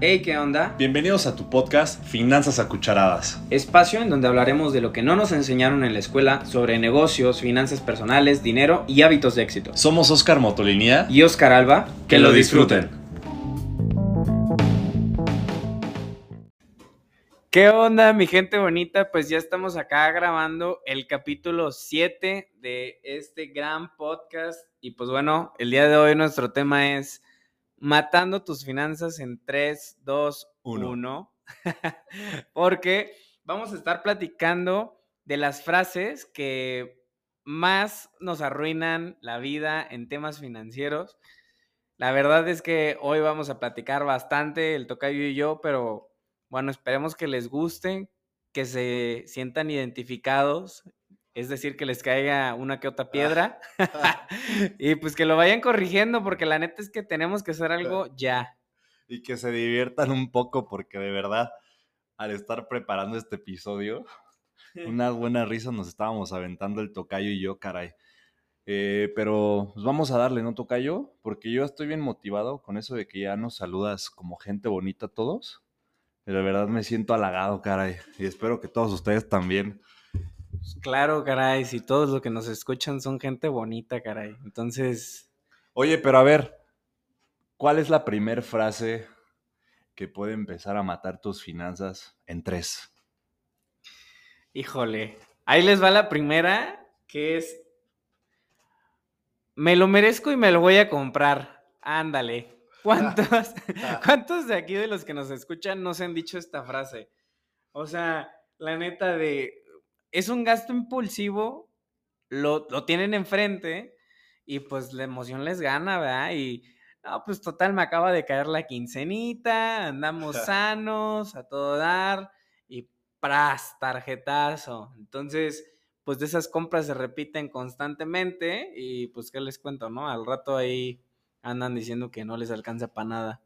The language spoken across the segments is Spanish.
Hey, ¿qué onda? Bienvenidos a tu podcast Finanzas a Cucharadas. Espacio en donde hablaremos de lo que no nos enseñaron en la escuela sobre negocios, finanzas personales, dinero y hábitos de éxito. Somos Oscar Motolinía Y Oscar Alba, que lo disfruten. ¿Qué onda, mi gente bonita? Pues ya estamos acá grabando el capítulo 7 de este gran podcast. Y pues bueno, el día de hoy nuestro tema es matando tus finanzas en 3, 2, Uno. 1. Porque vamos a estar platicando de las frases que más nos arruinan la vida en temas financieros. La verdad es que hoy vamos a platicar bastante, el tocayo y yo, pero bueno, esperemos que les guste, que se sientan identificados, es decir, que les caiga una que otra piedra y pues que lo vayan corrigiendo, porque la neta es que tenemos que hacer algo ya. Y que se diviertan un poco porque de verdad, al estar preparando este episodio, unas buenas risas nos estábamos aventando el tocayo y yo, caray. Eh, pero pues vamos a darle, ¿no, tocayo? Porque yo estoy bien motivado con eso de que ya nos saludas como gente bonita a todos. De verdad me siento halagado, caray. Y espero que todos ustedes también. Claro, caray, si todos los que nos escuchan son gente bonita, caray. Entonces, Oye, pero a ver, ¿cuál es la primer frase que puede empezar a matar tus finanzas en tres? híjole, ahí les va la primera, que es, me lo merezco y me lo voy a comprar. Ándale. ¿Cuántos, ¿Cuántos de aquí de los que nos escuchan no se han dicho esta frase? O sea, la neta de, es un gasto impulsivo, lo, lo tienen enfrente y pues la emoción les gana, ¿verdad? Y, no, pues total, me acaba de caer la quincenita, andamos sanos, a todo dar, y pras, tarjetazo. Entonces, pues de esas compras se repiten constantemente y pues, ¿qué les cuento, no? Al rato ahí andan diciendo que no les alcanza para nada.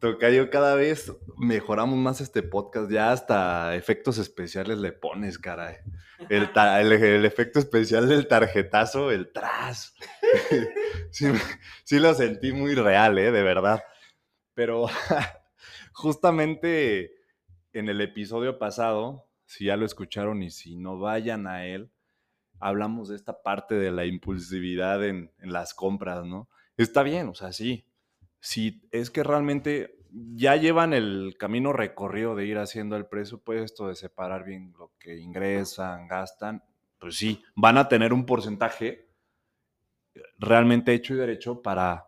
Tocayo, cada vez mejoramos más este podcast. Ya hasta efectos especiales le pones, caray. El, el- el efecto especial del tarjetazo, el tras. sí, sí lo sentí muy real, ¿eh? De verdad. Pero justamente en el episodio pasado, si ya lo escucharon y si no vayan a él, hablamos de esta parte de la impulsividad en, en las compras, ¿no? Está bien, o sea, sí. Si es que realmente ya llevan el camino recorrido de ir haciendo el presupuesto, de separar bien lo que ingresan, gastan, pues sí, van a tener un porcentaje realmente hecho y derecho para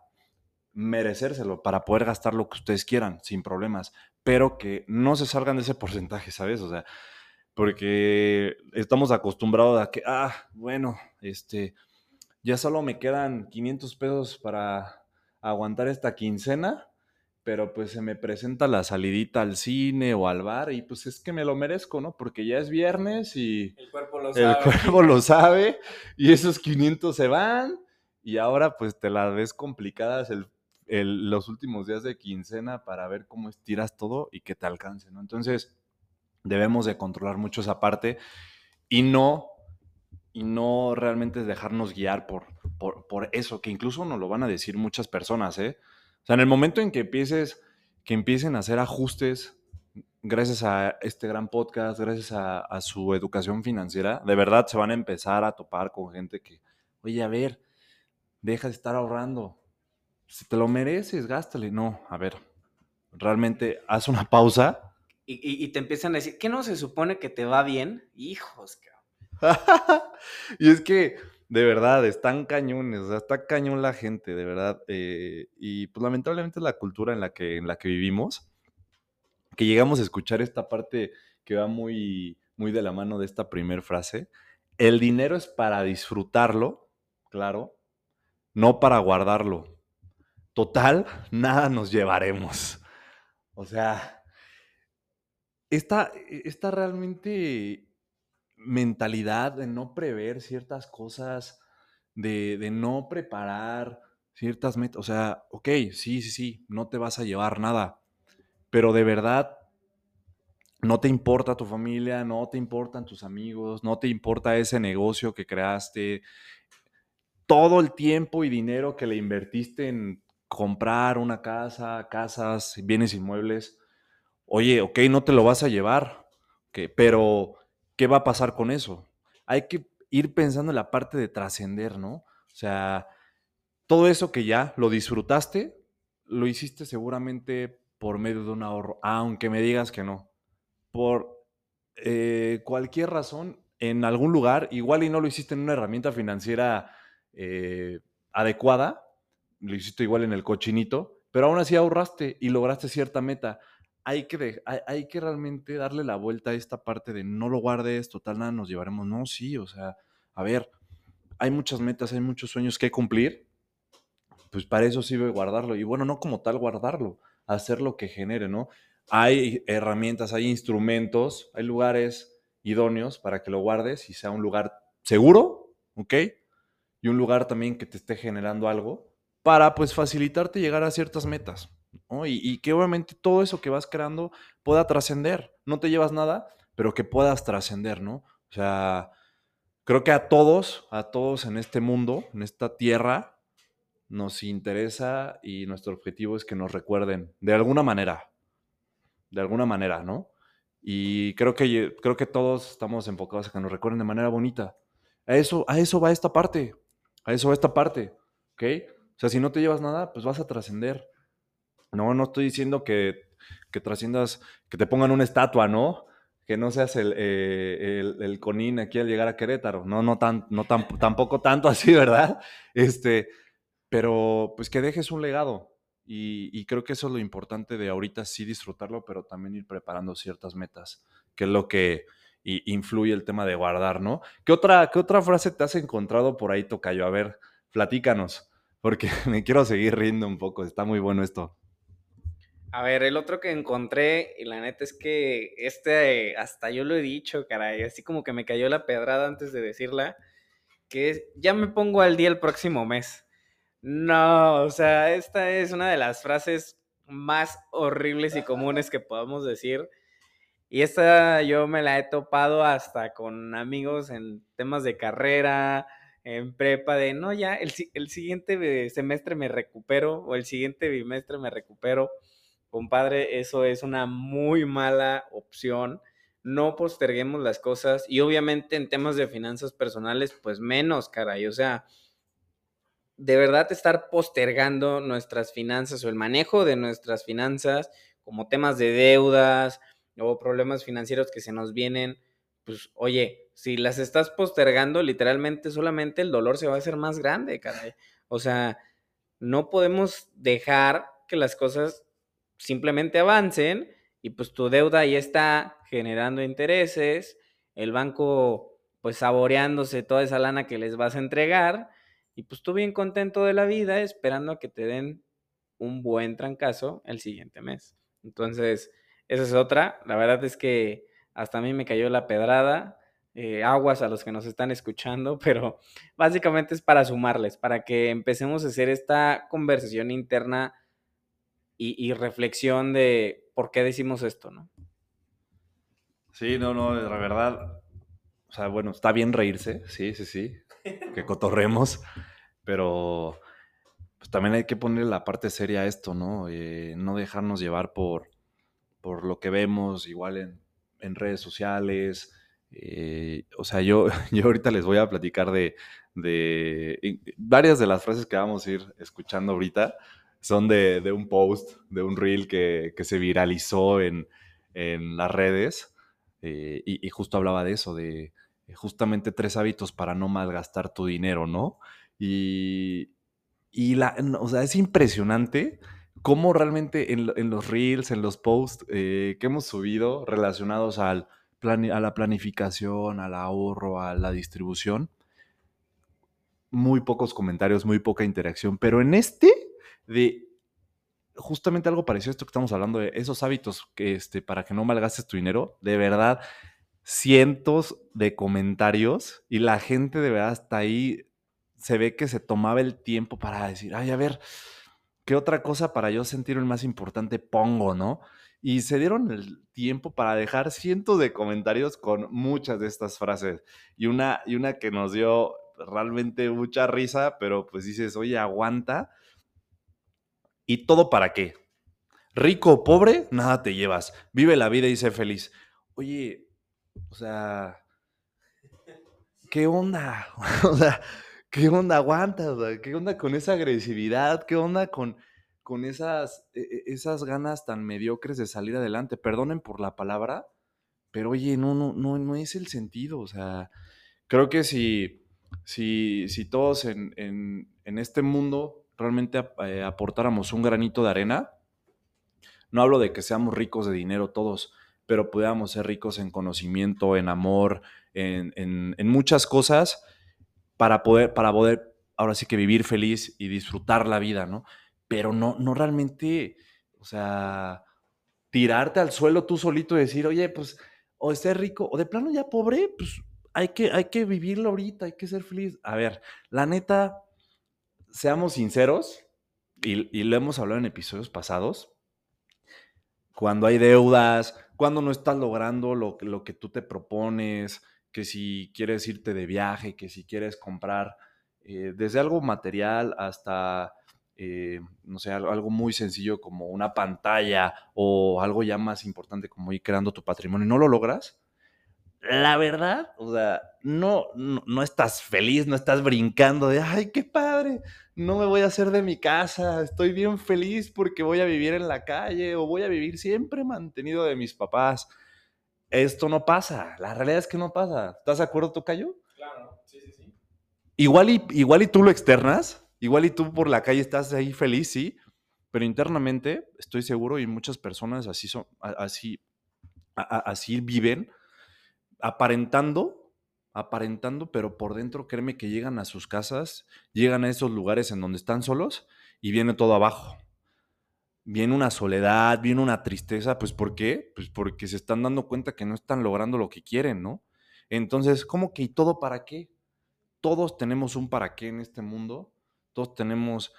merecérselo, para poder gastar lo que ustedes quieran, sin problemas, pero que no se salgan de ese porcentaje, ¿sabes? O sea, porque estamos acostumbrados a que, ah, bueno, este, ya solo me quedan 500 pesos para aguantar esta quincena, pero pues se me presenta la salidita al cine o al bar y pues es que me lo merezco, ¿no? Porque ya es viernes y El cuerpo lo el cuervo lo sabe y esos 500 se van y ahora pues te las ves complicadas el- el- los últimos días de quincena para ver cómo estiras todo y que te alcance, ¿no? Entonces debemos de controlar mucho esa parte y no y no realmente dejarnos guiar por, por, por eso, que incluso nos lo van a decir muchas personas, ¿eh? O sea, en el momento en que empieces, que empiecen a hacer ajustes, gracias a este gran podcast, gracias a, a su educación financiera, de verdad se van a empezar a topar con gente que, oye, a ver, deja de estar ahorrando. Si te lo mereces, gástale. No, a ver, realmente haz una pausa Y, y- y te empiezan a decir, ¿qué no se supone que te va bien? Hijos, cabrón. y es que, de verdad, están cañones, o sea, está cañón la gente, de verdad. eh, y pues lamentablemente es la cultura en la que, en la que vivimos, que llegamos a escuchar esta parte que va muy, muy de la mano de esta primer frase. El dinero es para disfrutarlo, claro, no para guardarlo. Total, nada nos llevaremos. O sea, esta, esta realmente mentalidad de no prever ciertas cosas, de, de no preparar ciertas metas. O sea, ok, sí, sí, sí, no te vas a llevar nada, pero de verdad no te importa tu familia, no te importan tus amigos, no te importa ese negocio que creaste, todo el tiempo y dinero que le invertiste en comprar una casa, casas, bienes inmuebles. Oye, ok, no te lo vas a llevar, pero ¿qué va a pasar con eso? Hay que ir pensando en la parte de trascender, ¿no? O sea, todo eso que ya lo disfrutaste, lo hiciste seguramente por medio de un ahorro, aunque me digas que no. Por eh, cualquier razón, en algún lugar, igual y no lo hiciste en una herramienta financiera eh, adecuada, lo hiciste igual en el cochinito, pero aún así ahorraste y lograste cierta meta. Hay que, hay, que realmente darle la vuelta a esta parte de no lo guardes, total, nada, nos llevaremos. No, sí, o sea, a ver, hay muchas metas, hay muchos sueños que cumplir, pues para eso sirve guardarlo. Y bueno, no como tal guardarlo, hacer lo que genere, ¿no? Hay herramientas, hay instrumentos, hay lugares idóneos para que lo guardes y sea un lugar seguro, ¿ok? Y un lugar también que te esté generando algo para pues facilitarte llegar a ciertas metas, y que obviamente todo eso que vas creando pueda trascender. No te llevas nada, pero que puedas trascender, ¿no? O sea, creo que a todos, a todos en este mundo, en esta tierra, nos interesa y nuestro objetivo es que nos recuerden de alguna manera, de alguna manera, ¿no? Y creo que, creo que todos estamos enfocados a que nos recuerden de manera bonita. A eso, a eso va esta parte. A eso va esta parte. ¿Ok? O sea, si no te llevas nada, pues vas a trascender. No, no estoy diciendo que, que trasciendas, que te pongan una estatua, ¿no? Que no seas el, eh, el, conín aquí al llegar a Querétaro. No, no, tan, no tan, tampoco tanto así, ¿verdad? Este, pero pues que dejes un legado. Y, creo que eso es lo importante de ahorita sí disfrutarlo, pero también ir preparando ciertas metas, que es lo que influye el tema de guardar, ¿no? ¿Qué otra, ¿Qué otra frase te has encontrado por ahí, Tocayo? A ver, platícanos, porque me quiero seguir riendo un poco, está muy bueno esto. A ver, el otro que encontré, y la neta es que este, hasta yo lo he dicho, caray, así como que me cayó la pedrada antes de decirla, que ya me pongo al día el próximo mes. No, o sea, esta es una de las frases más horribles y comunes que podamos decir. Y esta yo me la he topado hasta con amigos en temas de carrera, en prepa, de no, ya, el, el siguiente semestre me recupero o el siguiente bimestre me recupero. Compadre, eso es una muy mala opción. No posterguemos las cosas y obviamente en temas de finanzas personales, pues menos, caray. O sea, de verdad estar postergando nuestras finanzas o el manejo de nuestras finanzas como temas de deudas o problemas financieros que se nos vienen, pues oye, si las estás postergando, literalmente solamente el dolor se va a hacer más grande, caray. O sea, no podemos dejar que las cosas simplemente avancen y pues tu deuda ya está generando intereses, el banco pues saboreándose toda esa lana que les vas a entregar y pues tú bien contento de la vida esperando a que te den un buen trancazo el siguiente mes. Entonces, esa es otra. La verdad es que hasta a mí me cayó la pedrada. Eh, aguas a los que nos están escuchando, pero básicamente es para sumarles, para que empecemos a hacer esta conversación interna y, y reflexión de por qué decimos esto, ¿no? Sí, no, no, la verdad, o sea, bueno, está bien reírse, sí, sí, sí, que cotorremos, pero pues también hay que poner la parte seria a esto, ¿no? Eh, no dejarnos llevar por, por lo que vemos igual en, en redes sociales. Eh, o sea, yo, yo ahorita les voy a platicar de, de, varias de las frases que vamos a ir escuchando ahorita. Son de, un post, de un reel que, que se viralizó en, en las redes. Eh, y, justo hablaba de eso, de, justamente tres hábitos para no malgastar tu dinero, ¿no? Y, y la, o sea, es impresionante cómo realmente en, en los reels, en los posts eh, que hemos subido relacionados al plan, a la planificación, al ahorro, a la distribución, muy pocos comentarios, muy poca interacción, pero en este de justamente algo parecido a esto que estamos hablando de esos hábitos que este para que no malgastes tu dinero, de verdad cientos de comentarios y la gente de verdad hasta ahí se ve que se tomaba el tiempo para decir, ay, a ver, ¿qué otra cosa para yo sentirme más importante pongo, no? Y se dieron el tiempo para dejar cientos de comentarios con muchas de estas frases. Y una, y una que nos dio realmente mucha risa, pero pues dices, oye, aguanta. ¿Y todo para qué? Rico o pobre, nada te llevas. Vive la vida y sé feliz. Oye, o sea, ¿qué onda? o sea, ¿qué onda aguantas? ¿Qué onda con esa agresividad? ¿Qué onda con, con esas, e, e, esas ganas tan mediocres de salir adelante? Perdonen por la palabra, pero oye, no, no, no, no es el sentido. O sea, creo que si, si, si todos en, en, este mundo realmente eh, aportáramos un granito de arena, no hablo de que seamos ricos de dinero todos, pero pudiéramos ser ricos en conocimiento, en amor, en, en, muchas cosas para poder, para poder ahora sí que vivir feliz y disfrutar la vida, ¿no? Pero no, no realmente, o sea, tirarte al suelo tú solito y decir, oye, pues, o esté rico, o de plano ya pobre, pues hay que, hay que vivirlo ahorita, hay que ser feliz. A ver, la neta, seamos sinceros, y, y lo hemos hablado en episodios pasados, cuando hay deudas, cuando no estás logrando lo, lo que tú te propones, que si quieres irte de viaje, que si quieres comprar eh, desde algo material hasta, eh, no sé, algo muy sencillo como una pantalla o algo ya más importante como ir creando tu patrimonio, no lo logras, la verdad, o sea, no, no, estás feliz, no estás brincando de, ay, qué padre, no me voy a hacer de mi casa, estoy bien feliz porque voy a vivir en la calle o voy a vivir siempre mantenido de mis papás. Esto no pasa, la realidad es que no pasa. ¿Estás de acuerdo, Tocayo? Claro, sí, sí, sí. Igual y, igual y tú lo externas, igual y tú por la calle estás ahí feliz, sí, pero internamente estoy seguro y muchas personas así son, así, así viven aparentando, aparentando, pero por dentro créeme que llegan a sus casas, llegan a esos lugares en donde están solos y viene todo abajo. Viene una soledad, viene una tristeza, pues ¿por qué? Pues porque se están dando cuenta que no están logrando lo que quieren, ¿no? Entonces, ¿cómo que y todo para qué? Todos tenemos un para qué en este mundo, todos tenemos,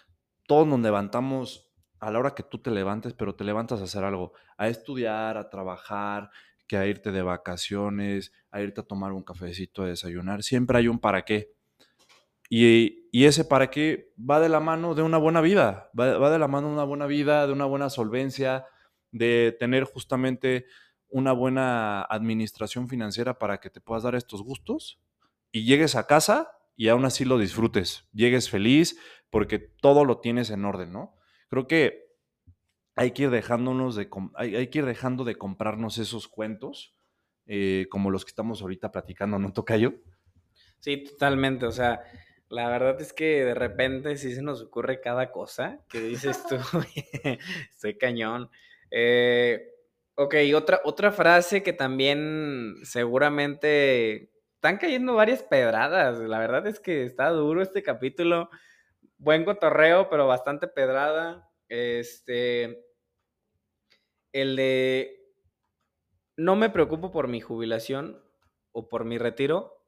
todos nos levantamos a la hora que tú te levantes, pero te levantas a hacer algo, a estudiar, a trabajar, a irte de vacaciones, a irte a tomar un cafecito, a desayunar. Siempre hay un para qué. Y, ese para qué va de la mano de una buena vida, va, de la mano de una buena vida, de una buena solvencia, de tener justamente una buena administración financiera para que te puedas dar estos gustos y llegues a casa y aún así lo disfrutes, llegues feliz porque todo lo tienes en orden, ¿no? Creo que hay que ir dejándonos de, hay, que ir dejando de comprarnos esos cuentos, eh, como los que estamos ahorita platicando, ¿no, Tocayo? Sí, totalmente. O sea, la verdad es que de repente sí se nos ocurre cada cosa que dices tú, estoy cañón. Eh, ok, otra, otra frase que también seguramente están cayendo varias pedradas. La verdad es que está duro este capítulo. Buen cotorreo, pero bastante pedrada. Este, el de no me preocupo por mi jubilación o por mi retiro,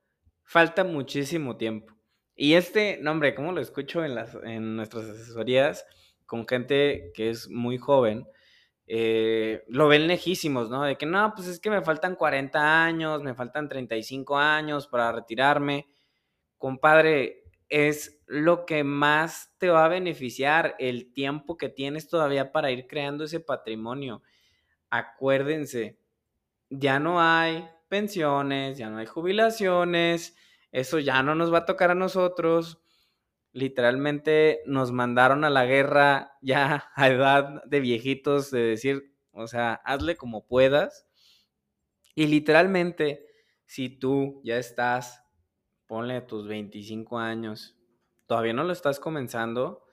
falta muchísimo tiempo. Y este, no hombre, como lo escucho en, las, en nuestras asesorías con gente que es muy joven, eh, lo ven lejísimos, ¿no? De que no, pues es que me faltan 40 años, me faltan 35 años para retirarme. Compadre, es lo que más te va a beneficiar el tiempo que tienes todavía para ir creando ese patrimonio. Acuérdense, ya no hay pensiones, ya no hay jubilaciones, eso ya no nos va a tocar a nosotros. Literalmente nos mandaron a la guerra ya a edad de viejitos, de decir, o sea, hazle como puedas. Y literalmente, si tú ya estás ponle tus 25 años, todavía no lo estás comenzando,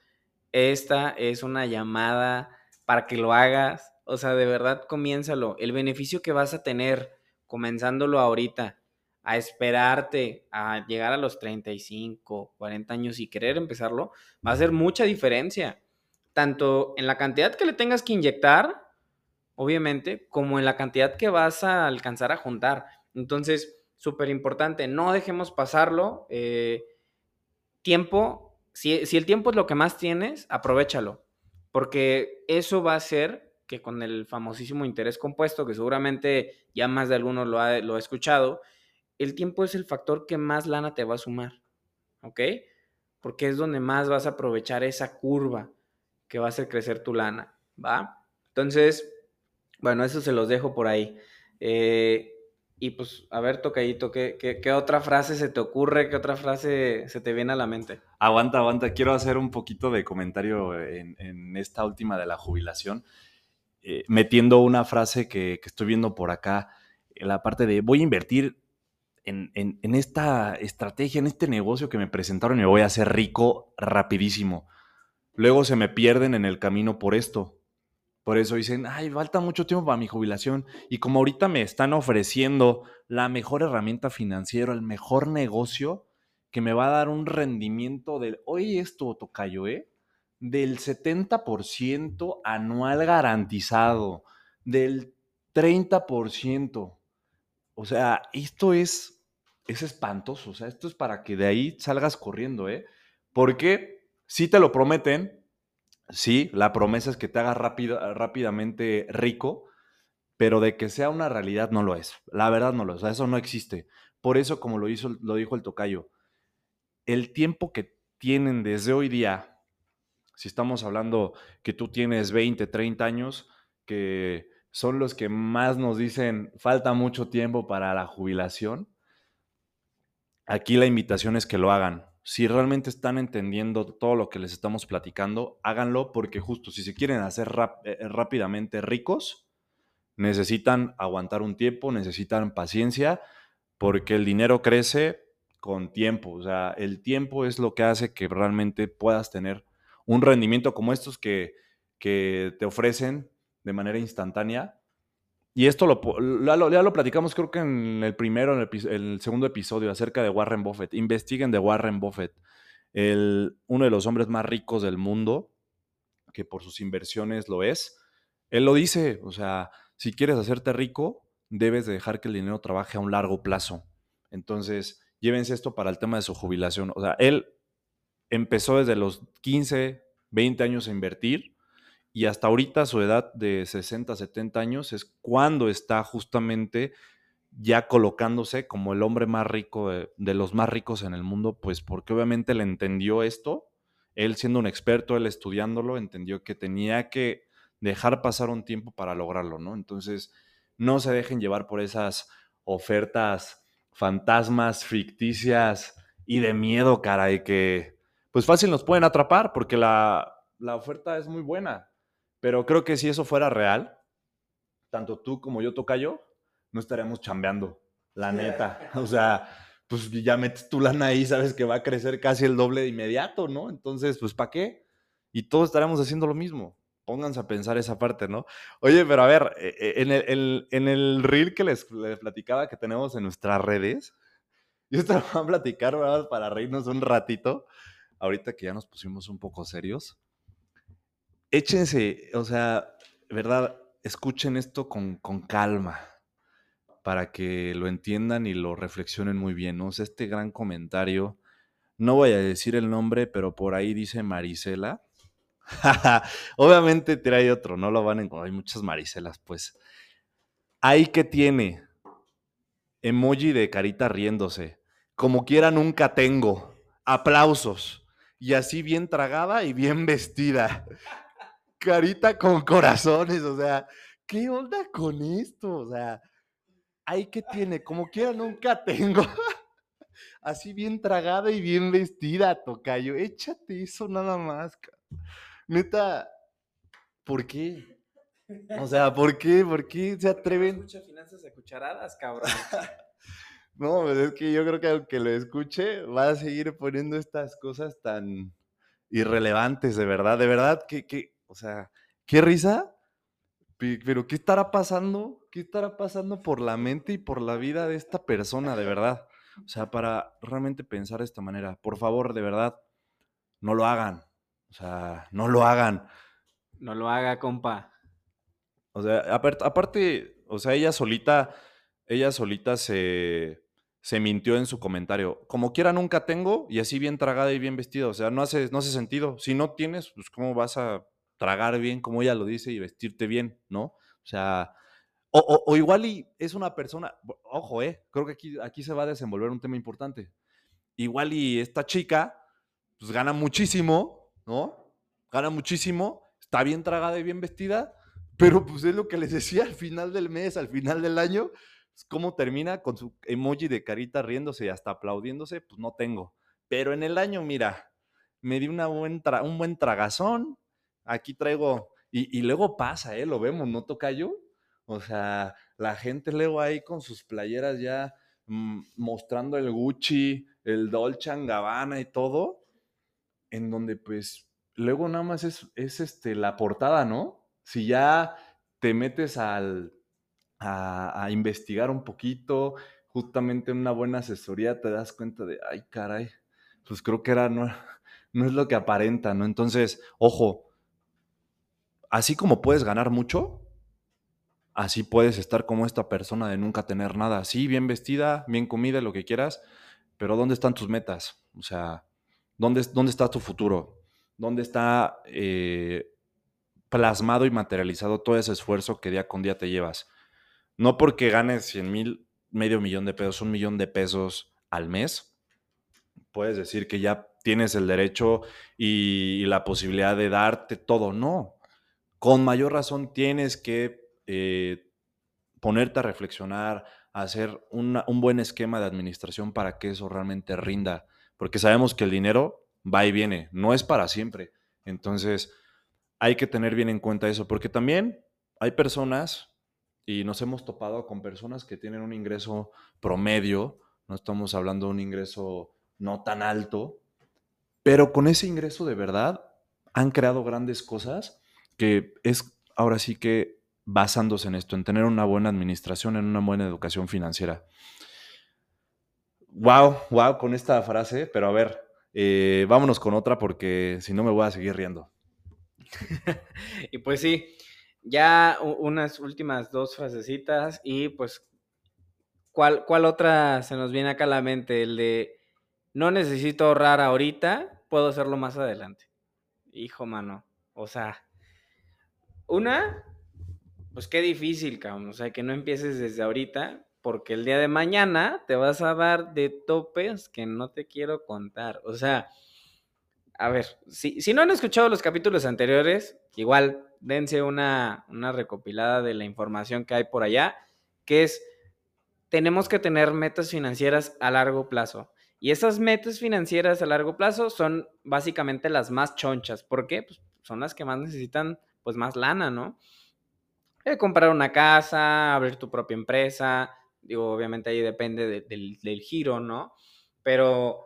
esta es una llamada para que lo hagas. O sea, de verdad, comiénzalo. El beneficio que vas a tener comenzándolo ahorita, a esperarte a llegar a los 35, 40 años y querer empezarlo, va a hacer mucha diferencia. Tanto en la cantidad que le tengas que inyectar, obviamente, como en la cantidad que vas a alcanzar a juntar. Entonces, súper importante, no dejemos pasarlo. Eh, tiempo, si, el tiempo es lo que más tienes, aprovechalo, porque eso va a hacer que con el famosísimo interés compuesto, que seguramente ya más de alguno lo ha, lo ha escuchado, el tiempo es el factor que más lana te va a sumar, ¿ok? Porque es donde más vas a aprovechar esa curva que va a hacer crecer tu lana, ¿va? Entonces, bueno, eso se los dejo por ahí. Eh, y pues, a ver, Tocayito, ¿qué, ¿qué, otra frase se te ocurre? ¿Qué otra frase se te viene a la mente? Aguanta, aguanta. Quiero hacer un poquito de comentario en, esta última de la jubilación, eh, metiendo una frase que, que, estoy viendo por acá, en la parte de voy a invertir en, en, en, esta estrategia, en este negocio que me presentaron y me voy a hacer rico rapidísimo. Luego se me pierden en el camino por esto. Por eso dicen, ay, falta mucho tiempo para mi jubilación. Y como ahorita me están ofreciendo la mejor herramienta financiera, el mejor negocio, que me va a dar un rendimiento del, oye, esto, Tocayo, ¿eh? Del 70% anual garantizado, del 30%. O sea, esto es, es espantoso. O sea, esto es para que de ahí salgas corriendo, ¿eh? Porque si te lo prometen, sí, la promesa es que te hagas rápidamente rico, pero de que sea una realidad no lo es. La verdad no lo es. eso no existe. Por eso, como lo, hizo, lo dijo el tocayo, el tiempo que tienen desde hoy día, si estamos hablando que tú tienes 20, 30 años, que son los que más nos dicen falta mucho tiempo para la jubilación, aquí la invitación es que lo hagan si realmente están entendiendo todo lo que les estamos platicando, háganlo porque justo si se quieren hacer eh, eh, rápidamente ricos, necesitan aguantar un tiempo, necesitan paciencia, porque el dinero crece con tiempo. O sea, el tiempo es lo que hace que realmente puedas tener un rendimiento como estos que, que te ofrecen de manera instantánea y esto lo, ya lo platicamos creo que en el primero, en el, segundo episodio acerca de Warren Buffett. Investiguen de Warren Buffett, el, uno de los hombres más ricos del mundo, que por sus inversiones lo es. Él lo dice, o sea, si quieres hacerte rico, debes de dejar que el dinero trabaje a un largo plazo. Entonces, llévense esto para el tema de su jubilación. O sea, él empezó desde los 15, 20 años a invertir y hasta ahorita su edad de 60, 70 años es cuando está justamente ya colocándose como el hombre más rico de, los más ricos en el mundo, pues porque obviamente le entendió esto, él siendo un experto, él estudiándolo, entendió que tenía que dejar pasar un tiempo para lograrlo, ¿no? Entonces, no se dejen llevar por esas ofertas fantasmas, ficticias y de miedo, caray, que pues fácil nos pueden atrapar porque la, la oferta es muy buena, pero creo que si eso fuera real, tanto tú como yo, Tocayo, no estaríamos chambeando, la neta. O sea, pues ya metes tu lana ahí, sabes que va a crecer casi el doble de inmediato, ¿no? Entonces, pues ¿para qué? Y todos estaremos haciendo lo mismo. Pónganse a pensar esa parte, ¿no? Oye, pero a ver, e, e, en el, en el reel que les, platicaba que tenemos en nuestras redes, yo voy a platicar, ¿verdad? Para reírnos un ratito, ahorita que ya nos pusimos un poco serios échense, o sea, ¿verdad? Escuchen esto con, calma para que lo entiendan y lo reflexionen muy bien, ¿no? Este gran comentario, no voy a decir el nombre, pero por ahí dice Marisela. Obviamente trae otro, no lo van a encontrar, hay muchas Mariselas, pues. Ahí que tiene emoji de carita riéndose. Como quiera nunca tengo. Aplausos. Y así bien tragada y bien vestida carita con corazones, o sea, ¿qué onda con esto? O sea, ay, ¿qué tiene? Como quiera, nunca tengo. Así bien tragada y bien vestida, tocayo. Échate eso nada más. Neta, ¿por qué? O sea, ¿por qué? ¿Por qué se atreven? Escucha finanzas de cucharadas, cabrón. no, pues es que yo creo que aunque lo escuche, va a seguir poniendo estas cosas tan irrelevantes, de verdad. De verdad, que, que o sea, qué risa, pero ¿qué estará pasando? ¿Qué estará pasando por la mente y por la vida de esta persona, de verdad? O sea, para realmente pensar de esta manera, por favor, de verdad, no lo hagan. O sea, no lo hagan. No lo haga, compa. O sea, aparte, o sea, ella solita, ella solita se, se mintió en su comentario. Como quiera, nunca tengo, y así bien tragada y bien vestida. O sea, no hace, no hace sentido. Si no tienes, pues, ¿cómo vas a tragar bien, como ella lo dice, y vestirte bien, ¿no? O sea, o, igual y es una persona, ojo, eh, creo que aquí, aquí se va a desenvolver un tema importante. Igual y esta chica, pues gana muchísimo, ¿no? Gana muchísimo está bien tragada y bien vestida, pero pues es lo que les decía al final del mes, al final del año, pues, cómo termina con su emoji de carita riéndose y hasta aplaudiéndose, pues no tengo. Pero en el año, mira, me di una buen un buen tragazón, aquí traigo, y, luego pasa, ¿eh? Lo vemos, ¿no, toca yo? O sea, la gente luego ahí con sus playeras ya mmm, mostrando el Gucci, el Dolce Gabbana y todo, en donde pues luego nada más es, es este, la portada, ¿no? Si ya te metes al, a, a, investigar un poquito, justamente en una buena asesoría te das cuenta de, ay, caray, pues creo que era, no, no es lo que aparenta, ¿no? Entonces, ojo, así como puedes ganar mucho, así puedes estar como esta persona de nunca tener nada. Sí, bien vestida, bien comida, lo que quieras, pero ¿dónde están tus metas? O sea, ¿dónde, dónde está tu futuro? ¿Dónde está eh, plasmado y materializado todo ese esfuerzo que día con día te llevas? No porque ganes 100 mil, medio millón de pesos, un millón de pesos al mes, puedes decir que ya tienes el derecho y la posibilidad de darte todo. No, con mayor razón tienes que eh, ponerte a reflexionar, a hacer un buen esquema de administración para que eso realmente rinda, porque sabemos que el dinero va y viene, no es para siempre. Entonces, hay que tener bien en cuenta eso, porque también hay personas, y nos hemos topado con personas que tienen un ingreso promedio, no estamos hablando de un ingreso no tan alto, pero con ese ingreso de verdad han creado grandes cosas que es ahora sí que basándose en esto, en tener una buena administración, en una buena educación financiera. Wow, wow, con esta frase, pero a ver, eh, vámonos con otra porque si no me voy a seguir riendo. y pues sí, ya unas últimas dos frasecitas y pues, ¿cuál, ¿cuál otra se nos viene acá a la mente? El de, no necesito ahorrar ahorita, puedo hacerlo más adelante. Hijo, mano, o sea, una, pues qué difícil, cabrón. O sea, que no empieces desde ahorita, porque el día de mañana te vas a dar de topes que no te quiero contar. O sea, a ver, si, si no han escuchado los capítulos anteriores, igual dense una, una recopilada de la información que hay por allá, que es, tenemos que tener metas financieras a largo plazo. Y esas metas financieras a largo plazo son básicamente las más chonchas. ¿Por qué? Pues son las que más necesitan, pues más lana, ¿no? Eh, comprar una casa, abrir tu propia empresa. Digo, obviamente ahí depende de, del, del, giro, ¿no? Pero,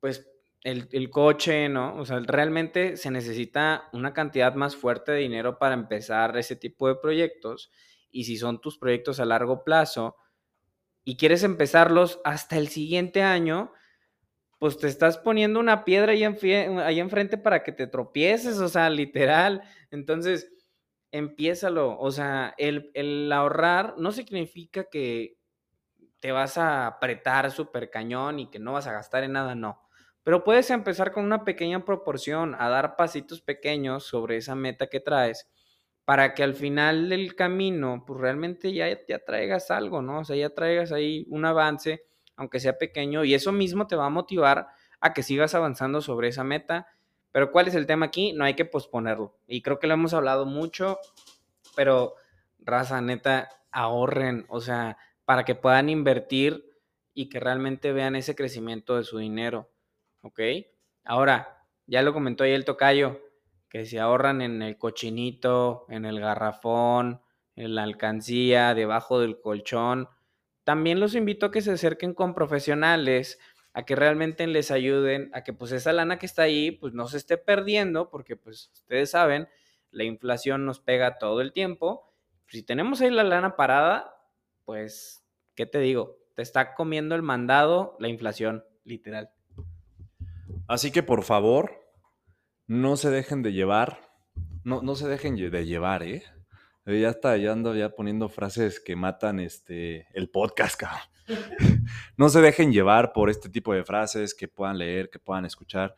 pues, el, el, coche, ¿no? O sea, realmente se necesita una cantidad más fuerte de dinero para empezar ese tipo de proyectos. Y si son tus proyectos a largo plazo y quieres empezarlos hasta el siguiente año, pues te estás poniendo una piedra ahí, en, ahí enfrente para que te tropieces, o sea, literal. Entonces, empiézalo. O sea, el, el, ahorrar no significa que te vas a apretar súper cañón y que no vas a gastar en nada, no. Pero puedes empezar con una pequeña proporción, a dar pasitos pequeños sobre esa meta que traes, para que al final del camino, pues realmente ya, ya traigas algo, ¿no? O sea, ya traigas ahí un avance, aunque sea pequeño, y eso mismo te va a motivar a que sigas avanzando sobre esa meta pero ¿cuál es el tema aquí? No hay que posponerlo. Y creo que lo hemos hablado mucho, pero raza, neta, ahorren, o sea, para que puedan invertir y que realmente vean ese crecimiento de su dinero. ¿Ok? Ahora, ya lo comentó ahí el tocayo, que si ahorran en el cochinito, en el garrafón, en la alcancía, debajo del colchón, también los invito a que se acerquen con profesionales a que realmente les ayuden a que pues esa lana que está ahí pues no se esté perdiendo porque pues ustedes saben, la inflación nos pega todo el tiempo. Si tenemos ahí la lana parada, pues, ¿qué te digo? Te está comiendo el mandado la inflación, literal. Así que por favor, no se dejen de llevar, no, no se dejen de llevar, ¿eh? Ya está, ya ando ya poniendo frases que matan este, el podcast, cabrón. no se dejen llevar por este tipo de frases que puedan leer, que puedan escuchar.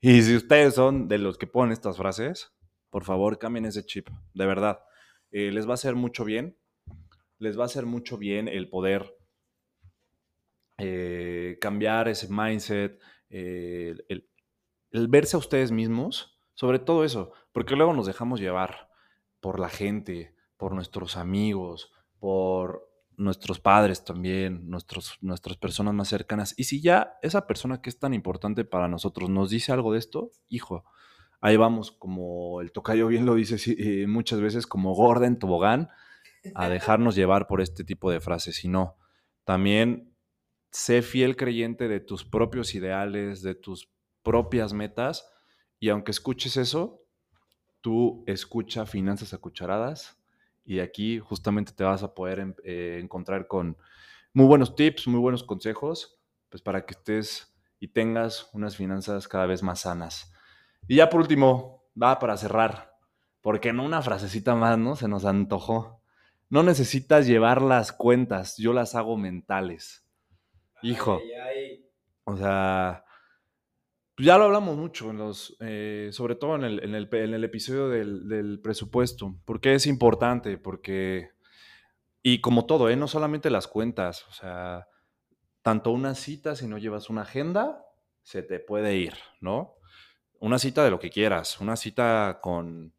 Y si ustedes son de los que ponen estas frases, por favor cambien ese chip, de verdad. Eh, les va a hacer mucho bien, les va a hacer mucho bien el poder eh, cambiar ese mindset, eh, el, el, verse a ustedes mismos sobre todo eso, porque luego nos dejamos llevar por la gente, por nuestros amigos, por nuestros padres también, nuestros, nuestras personas más cercanas. Y si ya esa persona que es tan importante para nosotros nos dice algo de esto, hijo, ahí vamos, como el tocayo bien lo dice eh, muchas veces, como Gordon Tobogán, a dejarnos llevar por este tipo de frases. Y no, también sé fiel creyente de tus propios ideales, de tus propias metas, y aunque escuches eso, tú escucha finanzas a cucharadas y aquí justamente te vas a poder em, eh, encontrar con muy buenos tips, muy buenos consejos, pues para que estés y tengas unas finanzas cada vez más sanas. Y ya por último, va para cerrar, porque no una frasecita más, ¿no? Se nos antojó. No necesitas llevar las cuentas, yo las hago mentales. Hijo. O sea, ya lo hablamos mucho, en los, eh, sobre todo en el, episodio del, del, presupuesto, porque es importante, porque, y como todo, ¿eh? no solamente las cuentas, o sea, tanto una cita, si no llevas una agenda, se te puede ir, ¿no? Una cita de lo que quieras, una cita con,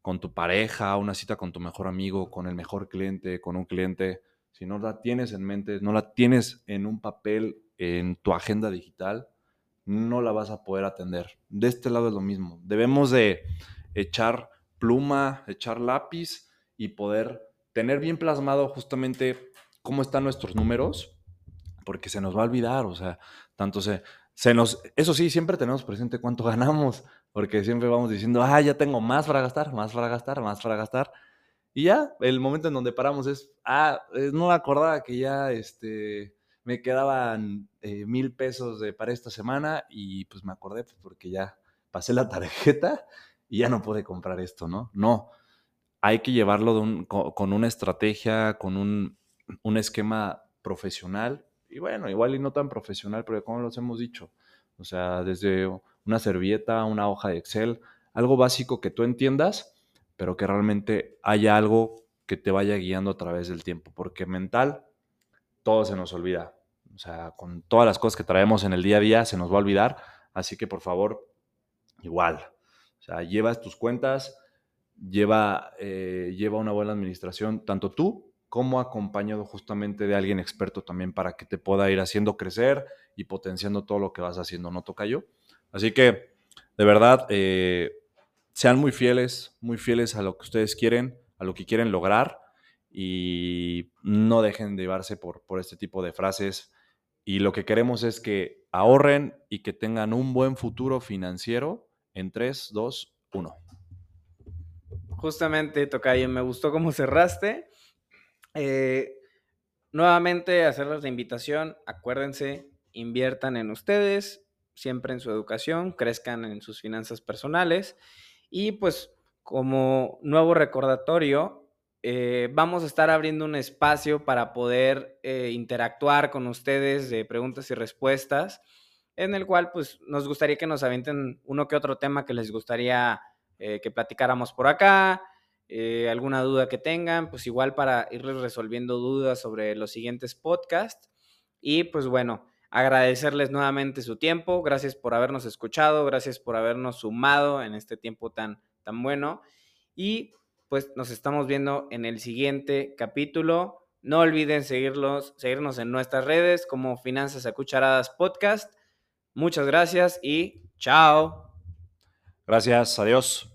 con tu pareja, una cita con tu mejor amigo, con el mejor cliente, con un cliente, si no la tienes en mente, no la tienes en un papel, en tu agenda digital, no la vas a poder atender. De este lado es lo mismo. Debemos de echar pluma, echar lápiz y poder tener bien plasmado justamente cómo están nuestros números, porque se nos va a olvidar, o sea, tanto se, se nos, eso sí, siempre tenemos presente cuánto ganamos, porque siempre vamos diciendo, ah, ya tengo más para gastar, más para gastar, más para gastar. Y ya, el momento en donde paramos es, ah, eh, no me acordaba que ya, este, me quedaban eh, mil pesos para esta semana y pues me acordé pues, porque ya pasé la tarjeta y ya no pude comprar esto, ¿no? No, hay que llevarlo con, una estrategia, con un, un, esquema profesional y bueno, igual y no tan profesional, pero como los hemos dicho, o sea, desde una servilleta, una hoja de Excel, algo básico que tú entiendas, pero que realmente haya algo que te vaya guiando a través del tiempo, porque mental todo se nos olvida. O sea, con todas las cosas que traemos en el día a día se nos va a olvidar. Así que por favor, igual. O sea, llevas tus cuentas, lleva, eh, lleva una buena administración, tanto tú como acompañado justamente de alguien experto también para que te pueda ir haciendo crecer y potenciando todo lo que vas haciendo, ¿no toca yo? Así que, de verdad, eh, sean muy fieles, muy fieles a lo que ustedes quieren, a lo que quieren lograr y no dejen de llevarse por, por este tipo de frases. Y lo que queremos es que ahorren y que tengan un buen futuro financiero en 3, 2, 1. Justamente, Tocayo, me gustó cómo cerraste. Eh, nuevamente, hacerles la invitación. Acuérdense, inviertan en ustedes, siempre en su educación, crezcan en sus finanzas personales. Y pues, como nuevo recordatorio, eh, vamos a estar abriendo un espacio para poder eh, interactuar con ustedes de preguntas y respuestas, en el cual pues nos gustaría que nos avienten uno que otro tema que les gustaría eh, que platicáramos por acá, alguna duda que tengan, pues igual para irles resolviendo dudas sobre los siguientes podcasts. Y pues bueno, agradecerles nuevamente su tiempo, gracias por habernos escuchado, gracias por habernos sumado en este tiempo tan, tan bueno. Y pues nos estamos viendo en el siguiente capítulo. No olviden seguirlos, seguirnos en nuestras redes como Finanzas a Cucharadas Podcast. Muchas gracias y chao. Gracias, adiós.